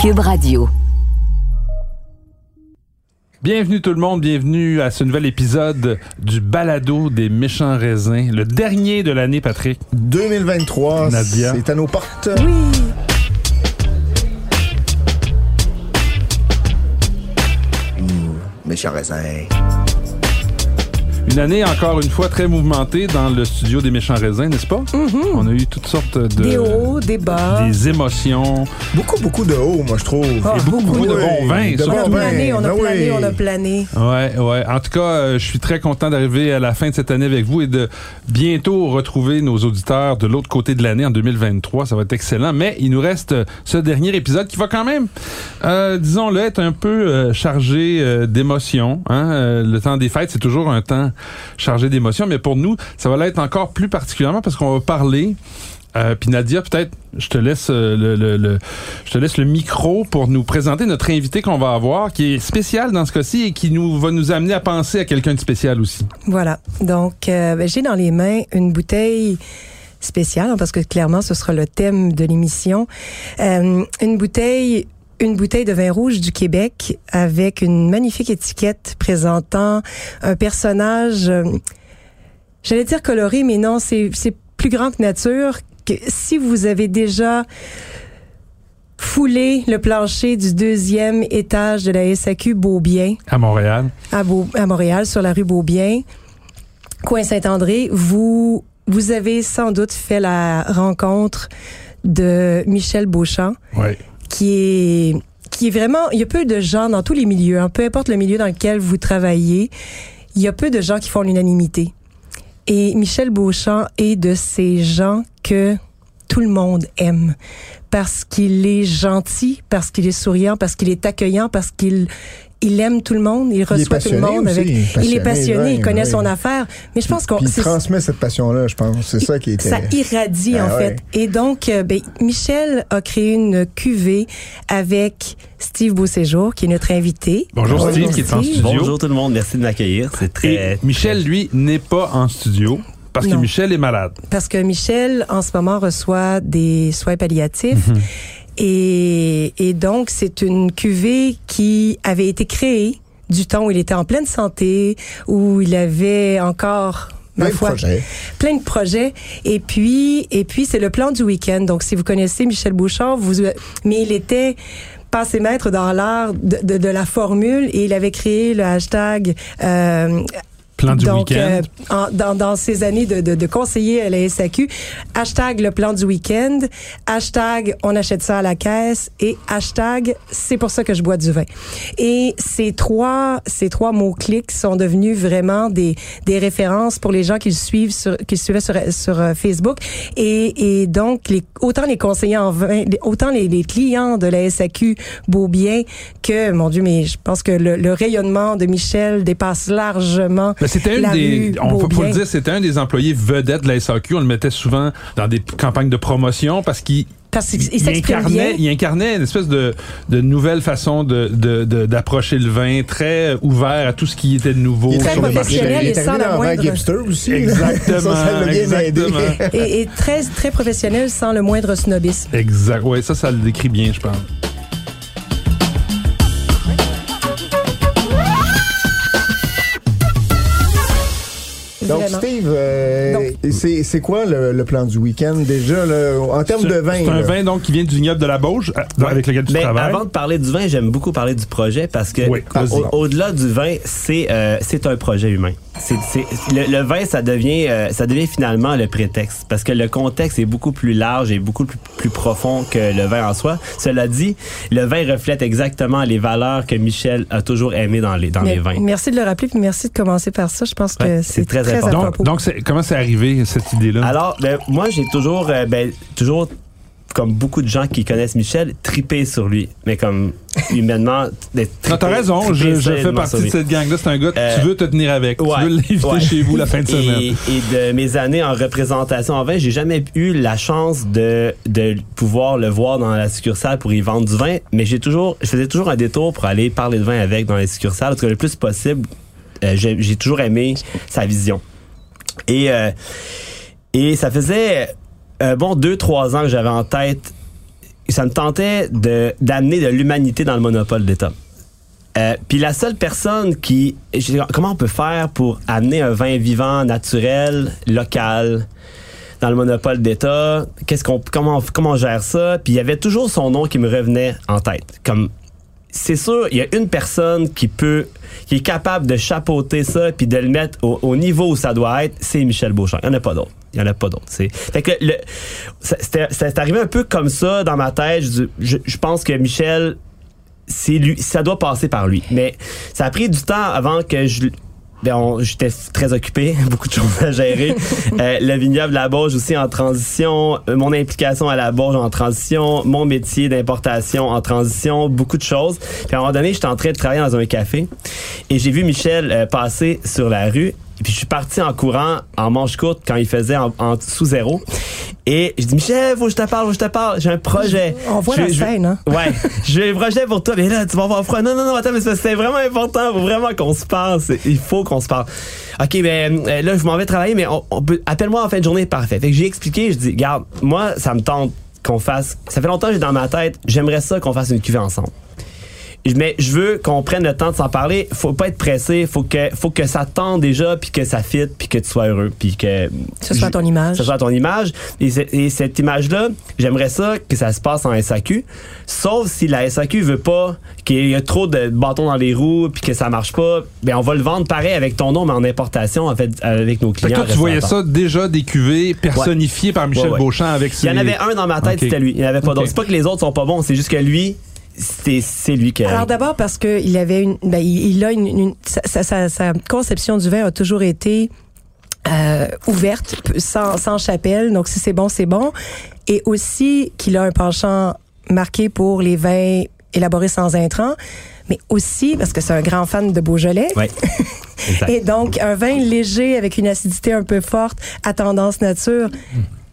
Cube Radio. Bienvenue tout le monde, bienvenue à ce nouvel épisode du balado des méchants raisins, le dernier de l'année, Patrick. 2023, Nadia. c'est à nos portes. Oui. Méchant raisin. Une année encore une fois très mouvementée dans le studio des méchants raisins, n'est-ce pas? On a eu toutes sortes de... Des hauts, des bas. Des émotions. Beaucoup, beaucoup de haut, moi, je trouve. Ah, Et beaucoup, beaucoup de Oui, bons vins. de surtout. On a bons vins. plané, on a Ben plané, oui. on a plané. Ouais, ouais. En tout cas, euh, je suis très content d'arriver à la fin de cette année avec vous et de bientôt retrouver nos auditeurs de l'autre côté de l'année en 2023. Ça va être excellent. Mais il nous reste euh, ce dernier épisode qui va quand même, euh, disons-le, être un peu euh, chargé euh, d'émotions. Hein? Euh, le temps des fêtes, c'est toujours un temps chargé d'émotions. Mais pour nous, ça va l'être encore plus particulièrement parce qu'on va parler euh, puis Nadia, peut-être, je te laisse euh, le, je te laisse le micro pour nous présenter notre invité qu'on va avoir, qui est spécial dans ce cas-ci et qui nous va nous amener à penser à quelqu'un de spécial aussi. Voilà. Donc, euh, ben, j'ai dans les mains une bouteille spéciale, hein, parce que clairement, ce sera le thème de l'émission. Une bouteille une bouteille de vin rouge du Québec avec une magnifique étiquette présentant un personnage, euh, j'allais dire coloré, mais non, c'est c'est plus grand que nature. Que si vous avez déjà foulé le plancher du deuxième étage de la SAQ Beaubien, À Montréal. à, Beau- à Montréal, sur la rue Beaubien, coin Saint-André, vous, vous avez sans doute fait la rencontre de Michel Beauchamp, Oui. Qui est qui est vraiment, il y a peu de gens dans tous les milieux, hein, peu importe le milieu dans lequel vous travaillez, il y a peu de gens qui font l'unanimité. Et Michel Beauchamp est de ces gens que tout le monde aime parce qu'il est gentil, parce qu'il est souriant, parce qu'il est accueillant, parce qu'il il aime tout le monde, il reçoit tout le monde aussi, avec il passionné, est passionné, il connaît ouais. son affaire, mais je pense qu'on il transmet cette passion-là, je pense. C'est ça qui était. ça irradie Ah en ouais. fait. Et donc, euh, ben, Michel a créé une cuvée avec Steve Beauséjour, qui est notre invité. Bonjour Bonjour, Steve, qui est en studio. Bonjour tout le monde, merci de m'accueillir. C'est très. Et Michel, lui, n'est pas en studio parce que. Michel est malade. Parce que Michel, en ce moment, reçoit des soins palliatifs. Mhm. Et, et donc, c'est une cuvée qui avait été créée du temps où il était en pleine santé, où il avait encore Plein de projets. plein de projets. Et puis, et puis c'est le plan du week-end. Donc, si vous connaissez Michel Bouchard, vous, mais il était passé maître dans l'art de, de, de la formule et il avait créé le hashtag euh, Plan du donc, week-end. euh, en- dans, dans ces années de, de, de conseiller à la SAQ, hashtag le plan du week-end, hashtag on achète ça à la caisse et hashtag c'est pour ça que je bois du vin. Et ces trois, ces trois mots-clics sont devenus vraiment des, des références pour les gens qui le suivent sur, qui le suivaient sur, sur euh, Facebook. Et, et donc, les, autant les conseillers en vin, autant les, les clients de la SAQ Beaubien que, mon Dieu, mais je pense que le, le rayonnement de Michel dépasse largement Mais c'était une la des, rue on peut faut le dire, c'était un des employés vedettes de la SAQ. On le mettait souvent dans des campagnes de promotion parce qu'il Parce qu'il il, s'exprime incarnait, bien. il incarnait une espèce de, de nouvelle façon de, de, de- d'approcher le vin, très ouvert à tout ce qui était de nouveau. Il est Très sur le marché. professionnel Il et sans la dans moindre- Hipster aussi. Exactement, Ça, ça exactement. et, et très très professionnel sans le moindre snobisme. Exact. Ouais, ça, ça le décrit bien, je pense. C'est c'est quoi le, le plan du week-end déjà, là, en termes de vin? C'est un là? vin donc qui vient du vignoble de la Bauge, euh, avec lequel tu Mais travailles. avant de parler du vin, j'aime beaucoup parler du projet parce que Oui, au- au-delà du vin, c'est euh, c'est un projet humain. C'est c'est- le, le vin, ça devient euh, ça devient finalement le prétexte parce que le contexte est beaucoup plus large et beaucoup plus, plus profond que le vin en soi. Cela dit, le vin reflète exactement les valeurs que Michel a toujours aimées dans les dans Mais- les vins. merci de le rappeler puis merci de commencer par ça. Je pense que Ouais, c'est c'est très très, important. à donc, propos. donc c'est- comment c'est arrivé, cette idée-là? Alors, ben, moi, j'ai toujours, euh, ben, toujours, comme beaucoup de gens qui connaissent Michel, tripé sur lui. Mais comme humainement, d'être non, t'as raison, je, je fais partie de cette gang-là. C'est un gars que Euh, tu veux te tenir avec. Tu ouais, veux l'inviter ouais. chez vous la fin de semaine. Et, et de mes années en représentation en vin, j'ai jamais eu la chance de, de pouvoir le voir dans la succursale pour y vendre du vin, mais j'ai toujours, je faisais toujours un détour pour aller parler de vin avec dans les succursales, parce que le plus possible, euh, j'ai j'ai toujours aimé sa vision. Et, euh, et ça faisait, euh, bon, deux, trois ans que j'avais en tête ça me tentait d'amener de l'humanité dans le monopole d'État. Euh, Puis la seule personne qui, comment on peut faire pour amener un vin vivant, naturel, local, dans le monopole d'État? Qu'est-ce qu'on, comment, comment on gère ça? Puis il y avait toujours son nom qui me revenait en tête. Comme c'est sûr, il y a une personne qui peut, qui est capable de chapeauter ça puis de le mettre au, au niveau où ça doit être, c'est Michel Beauchamp. Il n'y en a pas d'autre. Il n'y en a pas d'autre. Fait que le, c'est arrivé un peu comme ça dans ma tête. Je, je, pense que Michel, c'est lui, ça doit passer par lui. Mais ça a pris du temps avant que je j'étais f- très occupé, beaucoup de choses à gérer. Euh, le vignoble La Bourge aussi en transition, euh, mon implication à La Bourge en transition, mon métier d'importation en transition, beaucoup de choses. Puis à un moment donné, j'étais en train de travailler dans un café et j'ai vu Michel euh, passer sur la rue. Et puis je suis parti en courant en manche courte quand il faisait en, en sous zéro. Et je dis Michel, faut que je te parle, faut que je te parle, j'ai un projet. On voit Je- la je- scène, hein? Ouais, j'ai un projet pour toi, mais là, tu vas avoir froid. Non, non, non, attends, mais c'est- vraiment important. Faut vraiment qu'on se parle. Il faut qu'on se parle. OK, ben euh, là, je m'en vais travailler, mais on, on peut, appelle-moi en fin de journée, parfait. Fait que j'ai expliqué, je dis, garde, moi, ça me tente qu'on fasse. Ça fait longtemps que j'ai dans ma tête, j'aimerais ça qu'on fasse une cuvée ensemble. Mais je veux qu'on prenne le temps de s'en parler. Faut pas être pressé. Faut que, faut que ça tente déjà, puis que ça fitte, puis que tu sois heureux, puis que Ce soit ton image. ce soit ton image. Et, cette image-là, j'aimerais ça que ça se passe en SAQ. Sauf si la SAQ veut pas qu'il y ait trop de bâtons dans les roues puis que ça marche pas, ben on va le vendre pareil avec ton nom mais en importation en fait avec nos Fait que clients. toi, tu voyais ça déjà des cuvées personnifiées par Michel Ouais, ouais. Beauchamp avec Il y en avait un dans ma tête, c'était lui. Il n'y en avait pas Ok. d'autres. C'est pas que les autres sont pas bons, c'est juste que lui, c'est lui qui a. Alors d'abord parce que il avait une, ben, il, il a une, une- sa, sa- sa- sa conception du vin a toujours été euh, ouverte, sans, sans chapelle. Donc si c'est bon, c'est bon. Et aussi qu'il a un penchant marqué pour les vins élaborés sans intrants, mais aussi parce que c'est un grand fan de Beaujolais. Ouais. Et donc, un vin léger avec une acidité un peu forte à tendance nature,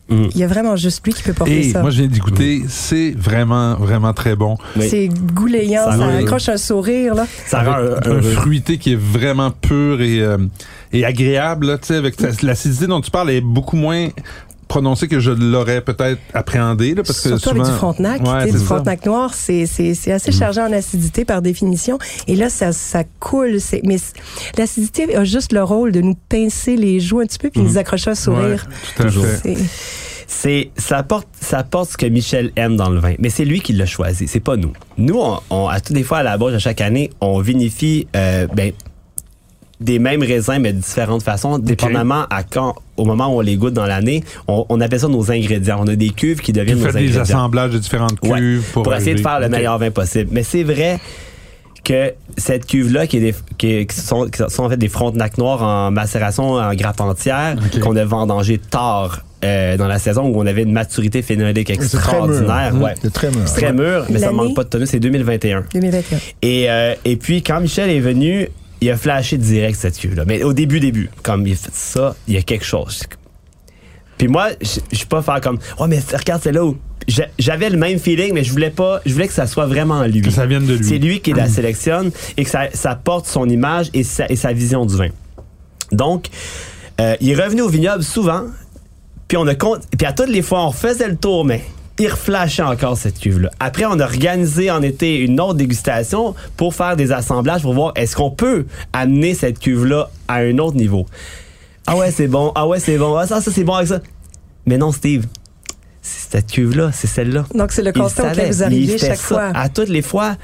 Mm. il y a vraiment juste lui qui peut porter Et ça. moi, je viens d'écouter, c'est vraiment, vraiment très bon. Oui. C'est goulayant, Ça accroche un sourire, là. ça rend Avec un, fruité qui est vraiment pur et, euh, et agréable. là, tu sais, avec l'acidité dont tu parles est beaucoup moins prononcée que je l'aurais peut-être appréhendé. Là, parce que Surtout souvent, avec du Frontenac. Ouais, tu sais, c'est du ça. Mm. Frontenac noir, c'est, c'est, c'est assez chargé en acidité par définition. Et là, ça, ça coule. C'est, mais l'acidité a juste le rôle de nous pincer les joues un petit peu puis nous accrocher un Mm. Ouais, sourire. tout à fait. C'est- ça porte ça porte ce que Michel aime dans le vin mais c'est lui qui l'a choisi c'est pas nous nous on, on- à toutes les fois à la bourge à chaque année on vinifie euh, ben des mêmes raisins mais de différentes façons dépendamment à quand au moment où on les goûte dans l'année on, on appelle ça nos ingrédients on a des cuves qui Vous deviennent nos faites des ingrédients assemblages de différentes cuves Ouais, pour, pour, essayer de faire le meilleur vin possible. Mais c'est vrai que cette cuve-là, qui, est des- qui, est- qui sont, qui sont en fait des frontenacs noirs en macération en grappe entière, qu'on a vendangé tard euh, dans la saison où on avait une maturité phénolique C'est très mûr. extraordinaire. Mmh. Ouais. C'est très mûr. C'est très mûr, mais ça manque pas de tonneau, c'est 2021. 2021. Et, euh, et puis, quand Michel est venu, il a flashé direct cette cuve-là. Mais au début, début, comme il a fait ça, il y a quelque chose. Puis moi, je suis pas faire comme, oh, mais regarde, c'est là où. J'a- J'avais le même feeling, mais je voulais pas, je voulais que ça soit vraiment lui. Que ça vienne de lui. C'est lui qui la sélectionne et que ça, ça porte son image et sa, et sa vision du vin. Donc, euh, il est revenu au vignoble souvent, puis on a puis à toutes les fois, on faisait le tour, mais il reflashait encore cette cuve-là. Après, on a organisé en été une autre dégustation pour faire des assemblages pour voir est-ce qu'on peut amener cette cuve-là à un autre niveau. Ah ouais, c'est bon. Ah ouais, c'est bon. Ah ça, ça c'est bon avec ça. Mais non, Steve. C'est cette cuve-là, c'est celle-là. Donc, c'est le constat auquel vous fait chaque ça. fois. À toutes les fois,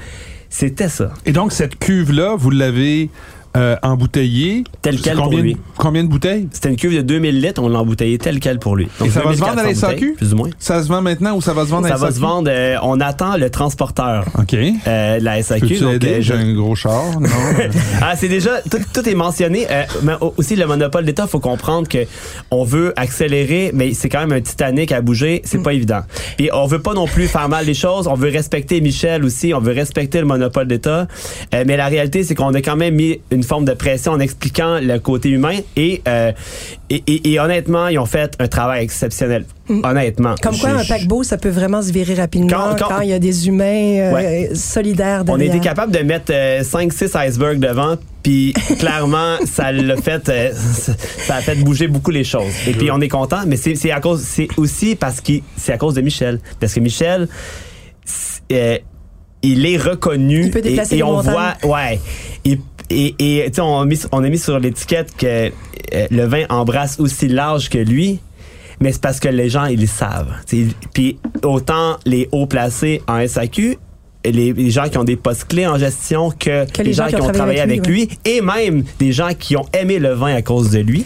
c'était ça. Et donc, cette cuve-là, vous l'avez euh, embouteillée. Tel quel pour combien, lui? Combien de bouteilles? C'était une cuve de 2000 litres, on l'a embouteillé tel quel pour lui. Et ça va se vendre à la 2400 SAQ? Plus ou moins. Ça se vend maintenant ou ça va se vendre à Ça va SAQ? se vendre, euh, on attend le transporteur OK. euh, la SAQ. Donc, euh, J'ai un gros char, non? Ah, c'est déjà tout, tout est mentionné. Euh, mais au- aussi le monopole d'État, faut comprendre que on veut accélérer, mais c'est quand même un Titanic à bouger, c'est pas évident. Puis on veut pas non plus faire mal les choses, on veut respecter Michel aussi, on veut respecter le monopole d'État. Euh, mais la réalité, c'est qu'on a quand même mis une forme de pression en expliquant le côté humain et euh, et, et- et honnêtement, ils ont fait un travail exceptionnel. Honnêtement. Comme quoi, un paquebot, ça peut vraiment se virer rapidement Quand- quand, quand- il y a des humains euh, Ouais. solidaires On derrière. était capable de mettre 5-6 icebergs devant, puis clairement, ça l'a fait, euh, ça a fait bouger beaucoup les choses. Et puis on est content, mais c'est c'est à cause, c'est aussi parce que c'est à cause de Michel, parce que Michel, euh, il est reconnu Il peut déplacer et, et on montagnes. voit, ouais, et et, et tu sais, on a mis, on a mis sur l'étiquette que euh, le vin embrasse aussi large que lui. Mais c'est parce que les gens, ils le savent. Puis autant les hauts placés en SAQ, les, les gens qui ont des postes clés en gestion que, Que les gens qui ont travaillé avec lui, et même des gens qui ont aimé le vin à cause de lui.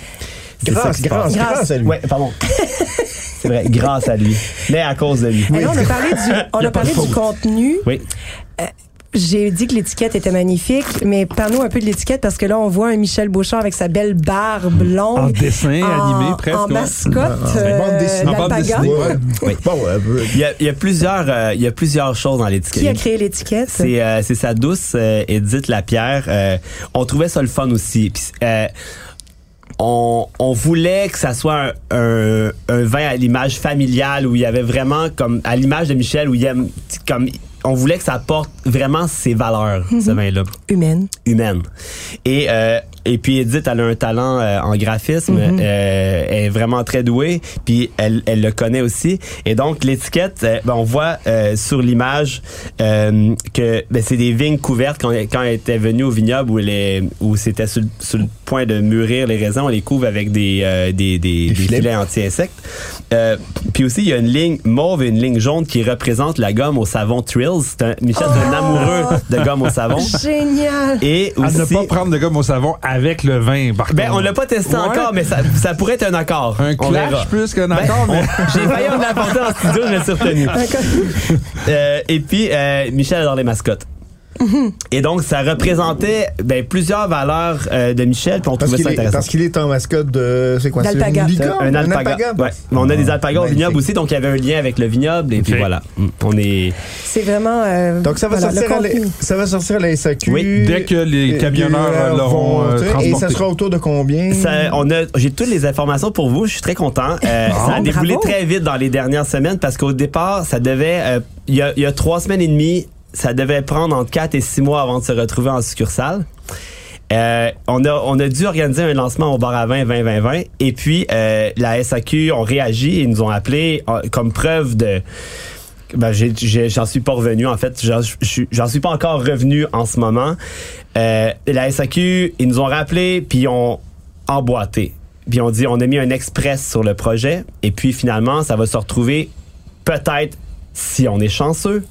Grâce, grâce, Grâce. grâce à lui. Ouais, pardon. c'est vrai, grâce à lui. Mais à cause de lui. Et là, on a parlé du, on a parlé du contenu. Oui. J'ai dit que l'étiquette était magnifique, mais parle-nous un peu de l'étiquette parce que là, on voit un Michel Beauchamp avec sa belle barbe longue. En dessin en- animé, presque, En ouais. mascotte. En bande dessinée. En bande d'alpaga. dessinée. Ouais. Oui. Bon, ouais, Il y a, il y a plusieurs, euh, il y a plusieurs choses dans l'étiquette. Qui a créé l'étiquette? C'est euh, c'est sa douce euh, Edith Lapierre. Euh, on trouvait ça le fun aussi. Puis, euh, on, on voulait que ça soit un, un, un vin à l'image familiale où il y avait vraiment comme à l'image de Michel où il aime comme on voulait que ça porte vraiment ses valeurs ce vin-là Humaine. humaine. Et euh, et puis Edith, elle a un talent euh, en graphisme, euh, elle est vraiment très douée, puis elle, elle le connaît aussi. Et donc l'étiquette, euh, ben, on voit euh, sur l'image euh, que ben, c'est des vignes couvertes quand, quand elle était venue au vignoble où, elle est- où c'était sur, le- sur le point de mûrir les raisins, on les couvre avec des euh, des, des, des filets. filets anti-insectes. Euh, puis aussi il y a une ligne mauve et une ligne jaune qui représente la gomme au savon Trills. C'est un, Michel, c'est un amoureux de gomme au savon. Génial. Et À ne aussi, pas prendre de gomme au savon avec le vin, par ben, on l'a pas testé Ouais. encore, mais ça, ça pourrait être un accord. Un clash plus qu'un Ben, accord, mais... on- J'ai failli en apporter en studio, je me suis retenu. Euh, et puis, euh, Michel adore les mascottes. Et donc, ça représentait ben, plusieurs valeurs euh, de Michel, puis on Parce trouvait qu'il ça est, intéressant. parce qu'il est en mascotte de. C'est quoi c'est D'alpaga. une licorne? un alpaga. Ouais. Mais On a des alpagas au vignoble aussi, donc il y avait un lien avec le vignoble, et puis voilà. On est. C'est vraiment. euh, Donc ça va, voilà, sortir à la, ça va sortir à la SAQ. Oui, dès que les camionneurs, euh, l'auront, euh, Et ça sera autour de combien? Ça, on a, j'ai toutes les informations pour vous. Je suis très content. Euh, ça a déboulé bravo. très vite dans les dernières semaines parce qu'au départ, ça devait, euh, il y, a, il y a trois semaines et demie, ça devait prendre entre quatre et six mois avant de se retrouver en succursale. Euh, on a on a dû organiser un lancement au bar à vin 2020 et puis euh, la SAQ ont réagi et nous ont appelé euh, comme preuve de ben, j'en suis pas revenu en fait. J'en je suis- pas encore revenu en ce moment. La SAQ ils nous ont rappelé puis ils ont emboîté. Puis on dit on a mis un express sur le projet. Et puis finalement ça va se retrouver peut-être si on est chanceux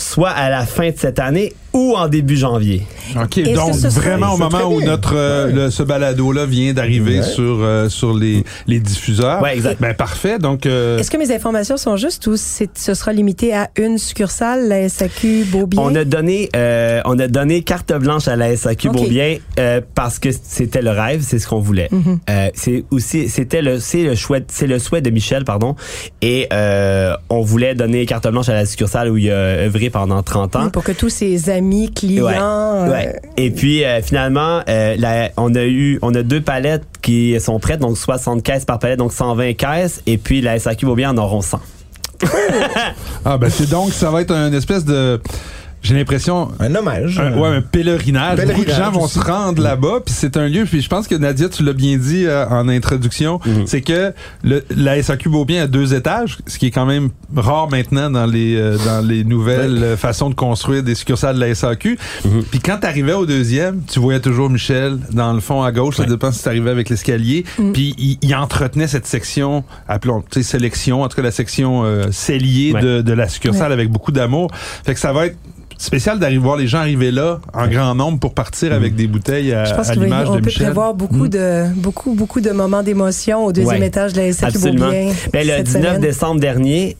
soit à la fin de cette année ou en début janvier OK, Est-ce donc ce vraiment au moment où notre euh, Ouais. le- ce balado-là vient d'arriver Ouais. sur, euh, sur les, les diffuseurs. Ouais, exact. Ben parfait, donc... euh, Est-ce que mes informations sont justes ou c'est- ce sera limité à une succursale, la SAQ Beaubien? On a donné, euh, on a donné carte blanche à la SAQ Ok. Beaubien euh, parce que c'était le rêve, c'est ce qu'on voulait. Euh, c'est aussi, c'était le, c'est le souhait, c'est le souhait de Michel, pardon. Et euh, on voulait donner carte blanche à la succursale où il a œuvré pendant 30 ans. Oui, pour que tous ses amis, clients. Ouais. euh, Ouais. Et puis euh, finalement, euh, la- on a eu, on a deux palettes qui sont prêtes, donc 60 caisses par palette, donc 120 caisses. Et puis la SAQ Beaubien en auront 100. Ah ben c'est donc, ça va être une espèce de... J'ai l'impression... Un hommage. Un, ouais, un pèlerinage. Pèlerinage Beaucoup de gens vont aussi. se rendre là-bas, puis c'est un lieu. Puis je pense que Nadia, tu l'as bien dit euh, en introduction, c'est que le, la SAQ Beaubien a deux étages, ce qui est quand même rare maintenant dans les euh, dans les nouvelles façons de construire des succursales de la SAQ. Puis quand t'arrivais au deuxième, tu voyais toujours Michel dans le fond à gauche. Ça dépend si t'arrivais avec l'escalier. Puis il, il entretenait cette section, appelons, tu sais, sélection, en tout cas la section euh, cellier Ouais. de, de la succursale avec beaucoup d'amour. Fait que ça va être spécial d'arriver voir les gens arriver là en grand nombre pour partir avec des bouteilles à, Je pense à qu'on l'image de peut Michel. prévoir beaucoup de beaucoup beaucoup de moments d'émotion au deuxième Ouais. étage de la SAQ Absolument. Beaubien. Ben, le cette 19 semaine. décembre dernier,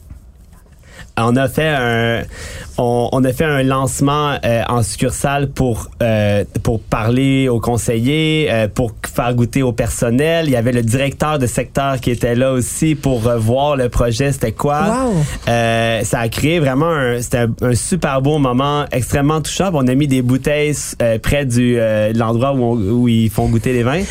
on a fait un on, on a fait un lancement euh, en succursale pour euh, pour parler aux conseillers, euh, pour faire goûter au personnel. Il y avait le directeur de secteur qui était là aussi pour voir le projet, c'était quoi. Wow. Ça a créé vraiment un, c'était un, un super beau moment, extrêmement touchant. On a mis des bouteilles près du de l'endroit où, on- où ils font goûter les vins.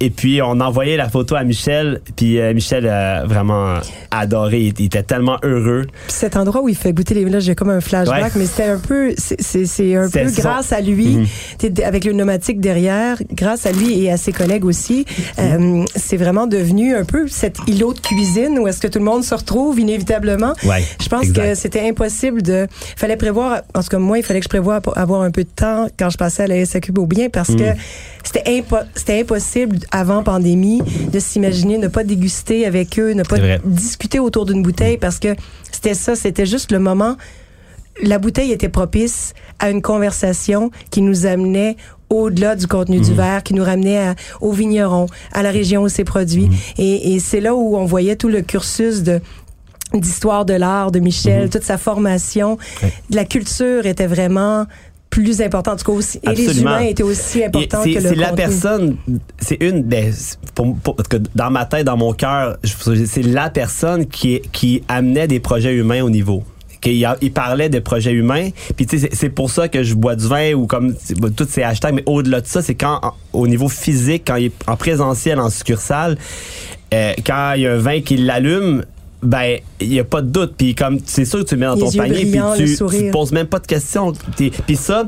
Et puis on a envoyé la photo à Michel, puis Michel a vraiment adoré. Il, il était tellement heureux. Puis cet endroit où il fait goûter les là, j'ai comme un flashback, Ouais. mais c'était un peu, c'est- un peu son- grâce à lui, Mhm. t'es avec le pneumatique derrière, grâce à lui et à ses collègues aussi, euh, c'est vraiment devenu un peu cet îlot de cuisine où est-ce que tout le monde se retrouve inévitablement. Ouais, Je pense exact. que c'était impossible de, fallait prévoir, en tout cas moi, il fallait que je prévoie avoir un peu de temps quand je passais à la SAQ bien parce Mm. que c'était impo- c'était impossible avant pandémie de s'imaginer ne pas déguster avec eux, ne pas discuter autour d'une bouteille parce que c'était ça, c'était juste le moment. La bouteille était propice à une conversation qui nous amenait au-delà du contenu Mhm. du verre, qui nous ramenait à- au vigneron, à la région où c'est produit. Mhm. Et, et c'est là où on voyait tout le cursus de d'histoire de l'art de Michel, toute sa formation. Mhm. Ouais. La culture était vraiment plus importante. En tout cas, aussi, et les humains étaient aussi importants C'est que le c'est la personne, c'est une, c'est pour, dans ma tête, dans mon cœur, c'est la personne qui, qui amenait des projets humains au niveau. Qu'il a- il parlait de projets humains. Puis tu sais, c'est- pour ça que je bois du vin ou comme c'est- bon, tous ces hashtags. Mais au-delà de ça, c'est quand en- au niveau physique, quand il est en présentiel, en succursale, euh, quand il y a un vin qui l'allume. Ben, il n'y a pas de doute. Puis comme c'est sûr que tu le mets dans Les ton yeux panier, puis brillants, le tu, tu poses même pas de questions. Puis ça,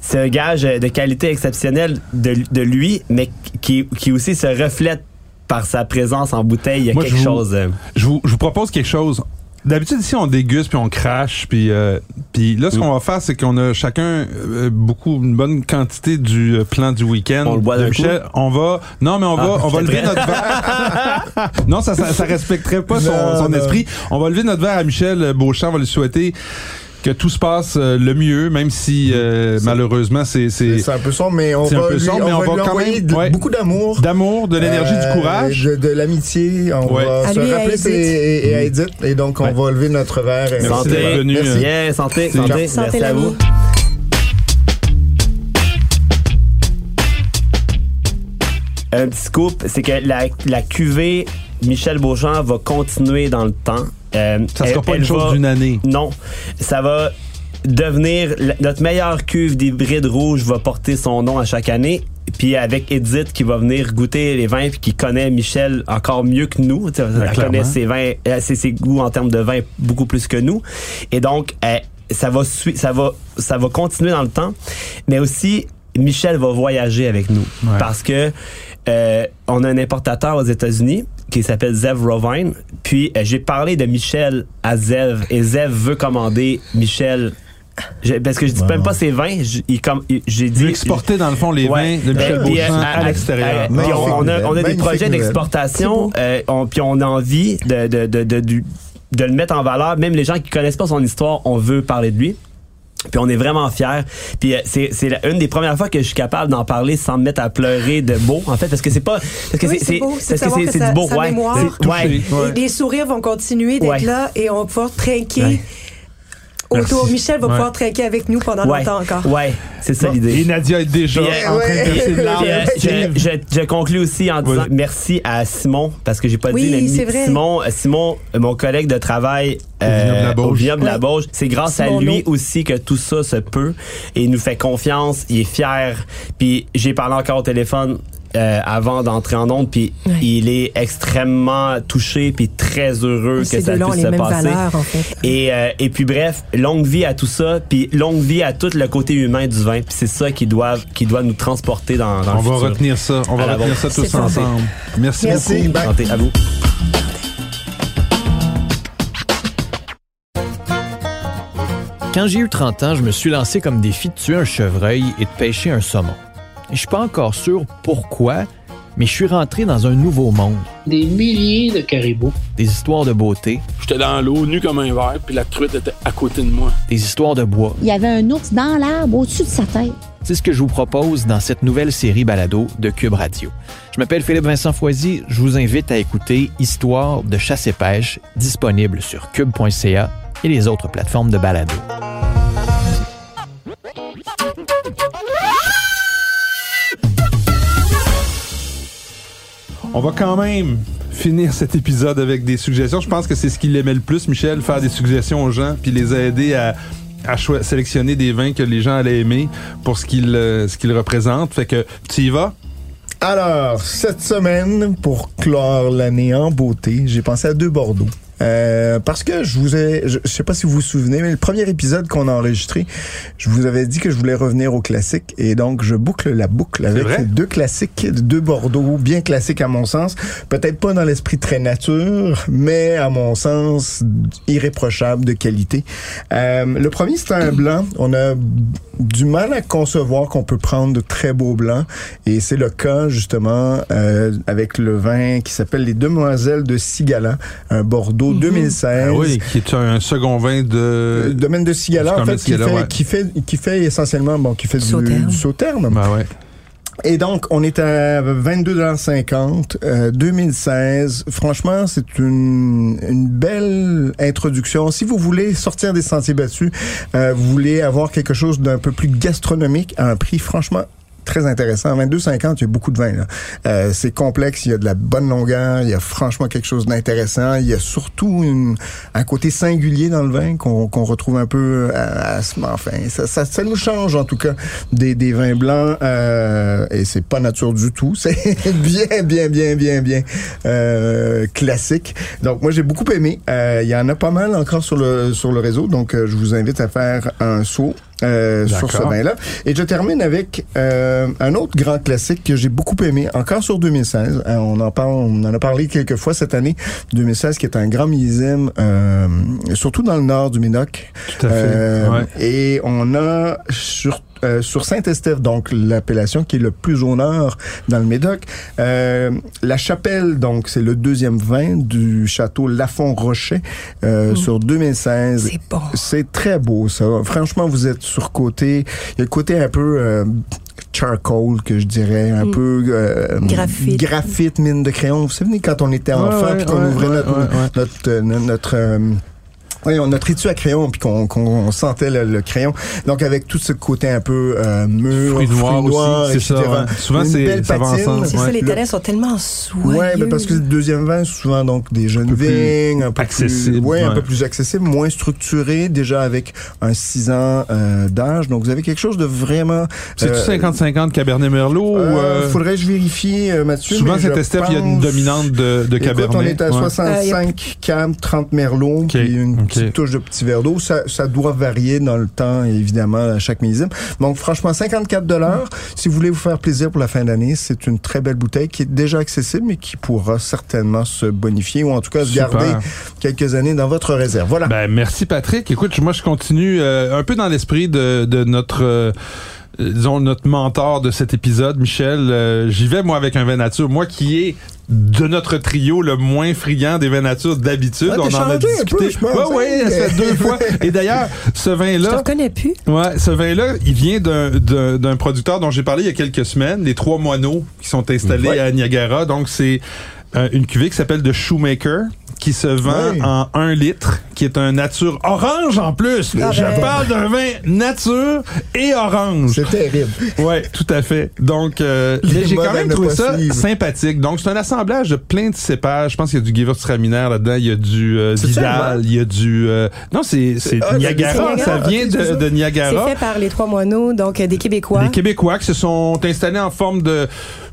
c'est un gage de qualité exceptionnelle de, de lui, mais qui, qui aussi se reflète par sa présence en bouteille. Il y a Moi, quelque je vous- chose. euh, Je vous, je vous propose quelque chose. D'habitude, ici, on déguste puis on crache. Puis, euh, puis là, ce qu'on va faire, c'est qu'on a chacun euh, beaucoup, une bonne quantité du euh, plan du week-end. On le boit de Michel. On va. Non, mais on va, Ah, on va lever notre verre. non, ça, ça, ça respecterait pas son, Non, son non. esprit. On va lever notre verre à Michel Beauchamp. On va lui souhaiter que tout se passe euh, le mieux, même si euh, malheureusement, c'est, c'est un peu sombre, mais on va peu lui, sombre, mais on on va va lui quand envoyer même- de- ouais. beaucoup d'amour. d'amour, de l'énergie, Euh, du courage. De, de l'amitié. On Ouais. va À se lui et à rappeler et, et à Edith. Et donc, on Ouais. va lever notre verre. et- Merci d'être venu, Merci. euh, Bien, santé, santé. Santé, Merci à vous. Un petit scoop, c'est que la, la cuvée Michel Beauchamp va continuer dans le temps. Euh, ça sera elle- pas une chose d'une année. Non, ça va devenir notre meilleure cuve d'hybride rouge va porter son nom à chaque année. Puis avec Edith qui va venir goûter les vins puis qui connaît Michel encore mieux que nous, elle Ben, clairement. connaît ses vins, euh, ses, ses goûts en termes de vin beaucoup plus que nous. Et donc euh, ça va ça va ça va continuer dans le temps, mais aussi Michel va voyager avec nous Ouais. parce que euh, on a un importateur aux États-Unis qui s'appelle Zev Rovine. Puis euh, j'ai parlé de Michel à Zev et Zev veut commander Michel. Je- parce que je dis même pas ses vins, j'ai dit exporter, dans le fond, les Ouais. vins de Michel Euh, Beauchamp euh, à l'extérieur. euh, puis on, on a, on a des projets d'exportation, euh, on- puis on a envie de, de, de, de le mettre en valeur. Même les gens qui connaissent pas son histoire, on veut parler de lui. Puis on est vraiment fiers. Puis euh, c'est c'est une des premières fois que je suis capable d'en parler sans me mettre à pleurer de beau en fait parce que c'est pas parce que Oui, c'est c'est beau. C'est parce que c'est que c'est sa- du beau sa ouais. mémoire- C'est- ouais. Touché. Ouais. Et les sourires vont continuer d'être Ouais. là et on va pouvoir trinquer Merci. Michel va Ouais. pouvoir trinquer avec nous pendant Ouais. longtemps encore. Ouais, c'est ça Et l'idée. Nadia est déjà Puis, euh, en train de. Puis, euh, je, je, je conclus aussi en disant merci à Simon parce que j'ai pas Oui, dit mais c'est mi- vrai. Simon euh, Simon euh, mon collègue de travail Au vignoble de la Bauge. au vignoble de la Ouais. Bauge c'est grâce Simon à lui aussi que tout ça se peut et il nous fait confiance il est fier puis j'ai parlé encore au téléphone euh, avant d'entrer en onde puis Ouais. il est extrêmement touché puis très heureux que ça puisse se passer valeurs, en fait. et, euh, et puis bref, longue vie à tout ça, puis longue vie à tout le côté humain du vin, puis c'est ça qui doit, qui doit nous transporter dans, dans On le va futur. retenir ça. On va retenir ça tous ensemble. Merci, Merci. beaucoup. Santé à vous. Quand j'ai eu 30 ans, je me suis lancé comme défi de tuer un chevreuil et de pêcher un saumon. Je suis pas encore sûr pourquoi, mais je suis rentré dans un nouveau monde. des milliers de caribous. Des histoires de beauté, J'étais dans l'eau, nu comme un verre, puis la truite était à côté de moi. des histoires de bois. Il y avait un ours dans l'arbre au-dessus de sa tête. C'est ce que je vous propose dans cette nouvelle série balado de Cube Radio. Je m'appelle Philippe Vincent Foisy. Je vous invite à écouter Histoire de chasse et pêche, disponible sur cube.ca et les autres plateformes de balado. On va quand même finir cet épisode avec des suggestions. Je pense que c'est ce qu'il aimait le plus, Michel, faire des suggestions aux gens puis les aider à, à sélectionner des vins que les gens allaient aimer pour ce qu'ils euh, ce qu'ils représentent. Fait que tu y vas? Alors, cette semaine, pour clore l'année en beauté, j'ai pensé à deux Bordeaux. Euh, parce que je vous ai, je, je sais pas si vous vous souvenez, mais le premier épisode qu'on a enregistré, je vous avais dit que je voulais revenir au classique. Et donc, je boucle la boucle avec deux classiques, deux Bordeaux, bien classiques à mon sens. Peut-être pas dans l'esprit très nature, mais à mon sens, irréprochable de qualité. Euh, le premier, c'est un blanc. On a du mal à concevoir qu'on peut prendre de très beaux blancs. Et c'est le cas, justement, euh, avec le vin qui s'appelle les Demoiselles de Sigala, un Bordeaux 2016. Ah oui, qui est un second vin de. domaine de Sigala, en fait, qui, fait, ouais. qui fait qui fait essentiellement bon qui fait du Sauterne. du sauterne. Ben ouais. Et donc on est à 22,50 euh, 2016. Franchement, c'est une une belle introduction. Si vous voulez sortir des sentiers battus, euh, vous voulez avoir quelque chose d'un peu plus gastronomique à un prix franchement très intéressant. 22,50, il y a beaucoup de vin. Euh, c'est complexe, il y a de la bonne longueur, il y a franchement quelque chose d'intéressant. Il y a surtout une- un côté singulier dans le vin qu'on qu'on retrouve un peu à, à ce- enfin, ça, ça, ça nous change en tout cas des, des vins blancs euh, et c'est pas nature du tout. C'est bien, bien, bien, bien, bien euh, classique. Donc moi j'ai beaucoup aimé. Euh, Il y en a pas mal encore sur le sur le réseau, donc euh, je vous invite à faire un saut. Euh, sur ce vin-là. Et je termine avec euh, un autre grand classique que j'ai beaucoup aimé, encore sur 2016. Euh, on en parle, on en a parlé quelques fois cette année. 2016, qui est un grand millésime, euh, surtout dans le nord du Médoc. Tout à fait. Ouais. Et on a sur euh, sur Saint-Estèphe, donc l'appellation qui est le plus au nord dans le Médoc. Euh, la chapelle, donc c'est le deuxième vin du château Lafont-Rocher euh, sur 2016. C'est bon. C'est très beau, ça. Franchement, vous êtes sur côté. Il y a le côté un peu euh, charcoal, que je dirais, un peu euh, Graphite. graphite, mine de crayon. Vous savez, quand on était enfant, ouais, puis qu'on ouais, ouvrait ouais, notre, notre, euh, notre, notre, euh, voyons, notre étui à crayon, puis qu'on qu'on sentait le, le crayon. Donc, avec tout ce côté un peu euh, mûr, Fruits noirs aussi, c'est etc. ça, ouais. Souvent, c'est- ça va ensemble. C'est Ouais. ça, les Le- talents sont tellement soyeux. Ouais, ben parce que le deuxième vin, c'est souvent donc des jeunes vignes, un peu accessible, plus, ouais, un peu plus accessible, moins structuré, déjà avec un 6 ans euh, d'âge. Donc vous avez quelque chose de vraiment. C'est-tu euh, 50-50 Cabernet Merlot ou. euh, euh, faudrait que je vérifie, euh, Mathieu. souvent, mais je Saint-Estèphe, il y a une dominante de, de Écoute, Cabernet. on est à Ouais. 65 cam, 30 merlot, puis une ok. petite touche de petit verre d'eau. Ça, ça doit varier dans le temps, évidemment, à chaque millésime. Donc, franchement, 54 dollars. Si vous voulez vous faire plaisir pour la fin d'année, c'est une très belle bouteille qui est déjà accessible, mais qui pourra certainement se bonifier ou en tout cas se garder quelques années dans votre réserve. Voilà. Ben, merci Patrick. Écoute, moi je continue euh, un peu dans l'esprit de, de notre euh, disons notre mentor de cet épisode, Michel. Euh, J'y vais moi avec un vin nature, moi qui est de notre trio le moins friand des vins nature d'habitude. Ah, On en a discuté. ouais, ouais, hein? ça fait deux fois. Et d'ailleurs, ce Je te vin-là, reconnais plus. Ouais, ce vin-là, il vient d'un- d'un d'un producteur dont j'ai parlé il y a quelques semaines, les trois moineaux qui sont installés Ouais. à Niagara. Donc, c'est euh, une cuvée qui s'appelle The Shoemaker qui se vend en 1 litre, qui est un nature orange en plus. Ah Je ben. parle d'un vin nature et orange. C'est terrible. Ouais, tout à fait. Donc, euh, j'ai quand même trouvé ça suivre. sympathique. Donc, c'est un assemblage de plein de cépages. Je pense qu'il y a du Gewürztraminer là-dedans, il y a du euh, Vidal, il y a du... euh, non, c'est c'est Ah, Niagara, c'est ça vient de, ça. de Niagara. C'est fait par les trois moineaux, donc euh, des Québécois. Les Québécois qui se sont installés en forme de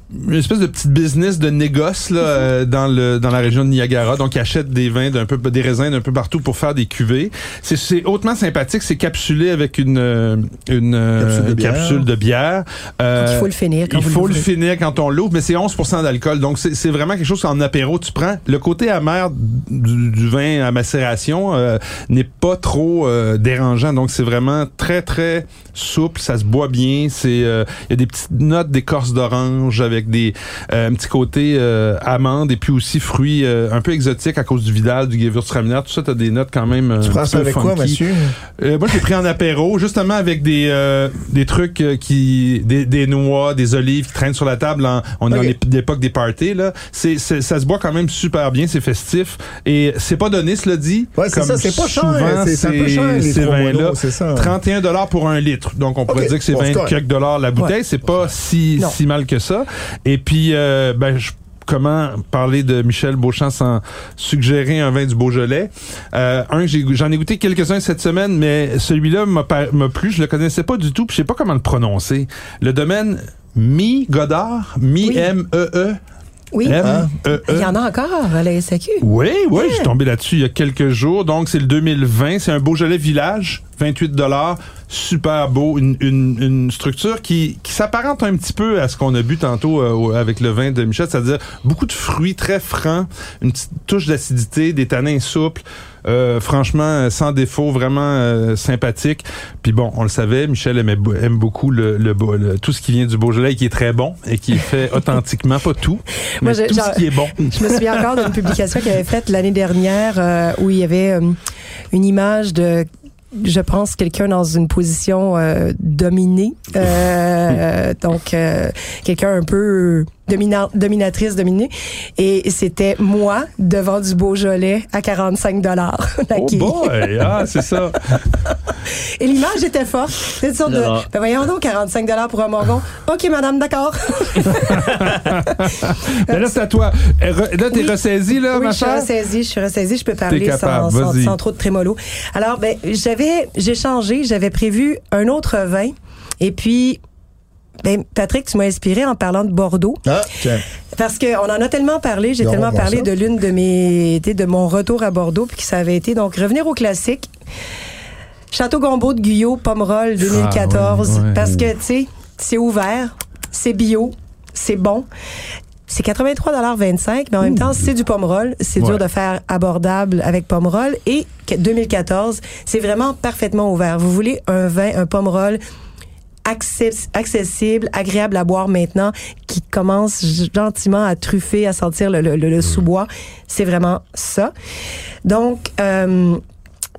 une espèce de petite business de négoce là, euh, dans le dans la région de Niagara. Donc ils achètent des vins d'un peu des raisins d'un peu partout pour faire des cuvées. C'est c'est hautement sympathique. C'est capsulé avec une euh, une euh, Capsule de bière. capsule de bière. Euh, Donc, il faut le finir quand il vous faut le finir quand on l'ouvre mais c'est 11% d'alcool. Donc c'est c'est vraiment quelque chose qu'en apéro. Tu prends le côté amer du, du vin à macération euh, n'est pas trop euh, dérangeant. Donc c'est vraiment très très souple ça se boit bien c'est euh, il y a des petites notes d'écorce d'orange avec des euh, un petit côté euh, amande et puis aussi fruits euh, un peu exotiques à cause du Vidal du Gewürztraminer tout ça t'as des notes quand même euh, Tu prends ça avec quoi, funky. Euh, moi, j'ai pris en apéro, justement avec des euh, des trucs qui des, des noix, des olives qui traînent sur la table. En, on est en ép- l'époque des parties là. C'est ça se boit quand même super bien, c'est festif et c'est pas donné, cela dit. Ouais, c'est comme ça, c'est pas cher. C'est un peu cher, les ces c'est ça. 31 dollars pour un litre. Donc on pourrait dire que c'est Bon, c'est 20 correct. quelques dollars la bouteille, Ouais. c'est pas si Non. si mal que ça. Et puis euh, ben je comment parler de Michel Beauchamp sans suggérer un vin du Beaujolais? Euh, un, j'ai- j'en ai goûté quelques-uns cette semaine, mais celui-là m'a plu. Je le connaissais pas du tout, puis je sais pas comment le prononcer. Le domaine Mi Godard, Mi. M E E? Oui. M, E, Il y E. en a encore à la SAQ. Oui, oui, je suis tombé là-dessus il y a quelques jours. Donc, c'est le 2020. C'est un Beaujolais Village, 28 Super beau. Une, une, une structure qui, qui s'apparente un petit peu à ce qu'on a bu tantôt euh, avec le vin de Michel, c'est-à-dire beaucoup de fruits très francs, une petite touche d'acidité, des tanins souples. Euh, franchement, sans défaut, vraiment euh, sympathique. Puis bon, on le savait, Michel aimait, aime beaucoup le, le, beau- le- tout ce qui vient du Beaujolais et qui est très bon et qui est fait authentiquement, pas tout, mais Moi, j'ai- tout genre- ce qui est bon. Je me souviens encore d'une publication qu'il avait faite l'année dernière euh, où il y avait une image de je pense quelqu'un dans une position euh, dominée Euh, donc euh, quelqu'un un peu domina- dominatrice dominée et c'était moi devant du Beaujolais à 45 dollars Oh boy! Ah, c'est ça. et l'image était forte c'est une sorte de ben voyons donc 45 dollars pour un morgon OK madame d'accord Ben là, c'est à toi. Eh, Là, t'es Oui. ressaisi, là, oui, ma je suis chère? ressaisie, je suis ressaisie, je peux parler sans, sans trop de trémolo. Alors, ben, j'avais, j'ai changé, j'avais prévu un autre vin, et puis, ben, Patrick, tu m'as inspiré en parlant de Bordeaux. Ah, tiens. Parce qu'on en a tellement parlé, j'ai tellement parlé ça. de l'une de mes, de mon retour à Bordeaux, puis que ça avait été donc revenir au classique. Château Gombeau de Guyot, Pomerol 2014. Ah. Parce que, tu sais, c'est ouvert, c'est bio, c'est bon. C'est 83,25 mais en même temps, c'est du Pomerol. C'est dur de faire abordable avec Pomerol. Et que- 2014, c'est vraiment parfaitement ouvert. Vous voulez un vin, un Pomerol accessible, agréable à boire maintenant, qui commence gentiment à truffer, à sentir le, le- le- le sous-bois. C'est vraiment ça. Donc, euh,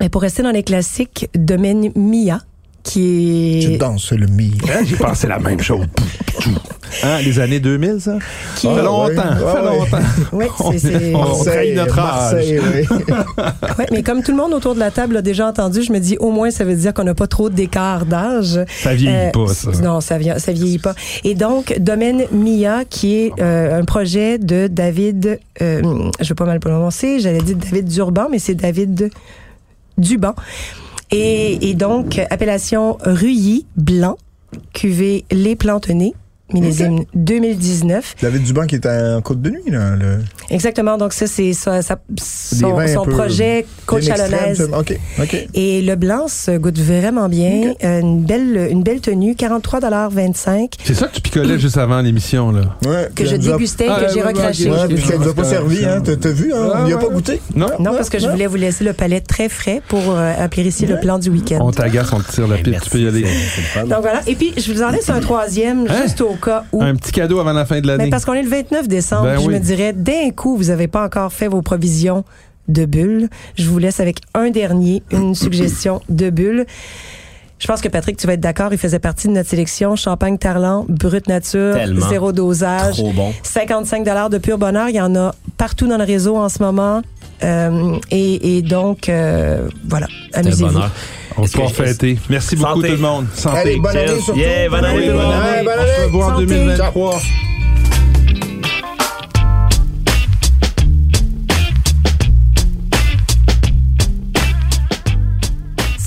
mais pour rester dans les classiques, Domaine Mia, qui Tu est... danses le mi. Hein, J'ai pensé la même chose. Hein, les années 2000, ça? Qui- Ça fait longtemps, ouais. ça fait ouais. longtemps. Ouais, On c'est- est- c'est- on trahit notre âge. Oui. Ouais, mais comme tout le monde autour de la table l'a déjà entendu, je me dis au moins ça veut dire qu'on n'a pas trop d'écart d'âge. Ça vieillit Euh, pas, ça. Non, ça, vient, ça vieillit pas. Et donc, Domaine Mia, qui est euh, un projet de David, euh, je vais pas mal le prononcer, j'allais dire David Durban, mais c'est David Duban. Et, et donc, appellation Ruilly Blanc, cuvée Les Plantonnés, millésime 2019. David Duban qui est en Côte de Nuit, là. Le... Exactement, donc ça, c'est ça, ça- Des son, son projet Côte Chalonnaise. ça. OK, OK. Et le blanc se goûte vraiment bien. Euh, Une belle, une belle tenue, 43,25 C'est ça que tu picolais juste avant l'émission, là. Ouais, que je a- dégustais et Ah, que j'ai ouais, recraché. Ouais, puis qu'elle nous a pas servi, hein. T'as vu, hein? On n'y a pas goûté? Non? Non, parce que je voulais vous laisser le palais très frais pour euh, apprécier le plan du week-end. On t'agace, on te tire la pipe, tu peux y aller. Donc voilà. Et puis, je vous en laisse un troisième, Hein? juste au cas où. Un petit cadeau avant la fin de Mais l'année. parce qu'on est le 29 décembre, Ben je me dirais, d'un coup, vous n'avez pas encore fait vos provisions de bulles. Je vous laisse avec un dernier, une suggestion de bulles. Je pense que Patrick, tu vas être d'accord, il faisait partie de notre sélection Champagne Tarlant, brut nature, Tellement. zéro dosage. Trop bon. 55 dollars de pur bonheur. Il y en a partout dans le réseau en ce moment. Euh, et, et donc, euh, voilà, amusez-vous. bonheur. On se que- fêter. Merci beaucoup Santé. tout le monde. Santé. Allez, bonne année surtout. Yeah, bonne année, bonne bonne année. On se revoit en Santé. 2023.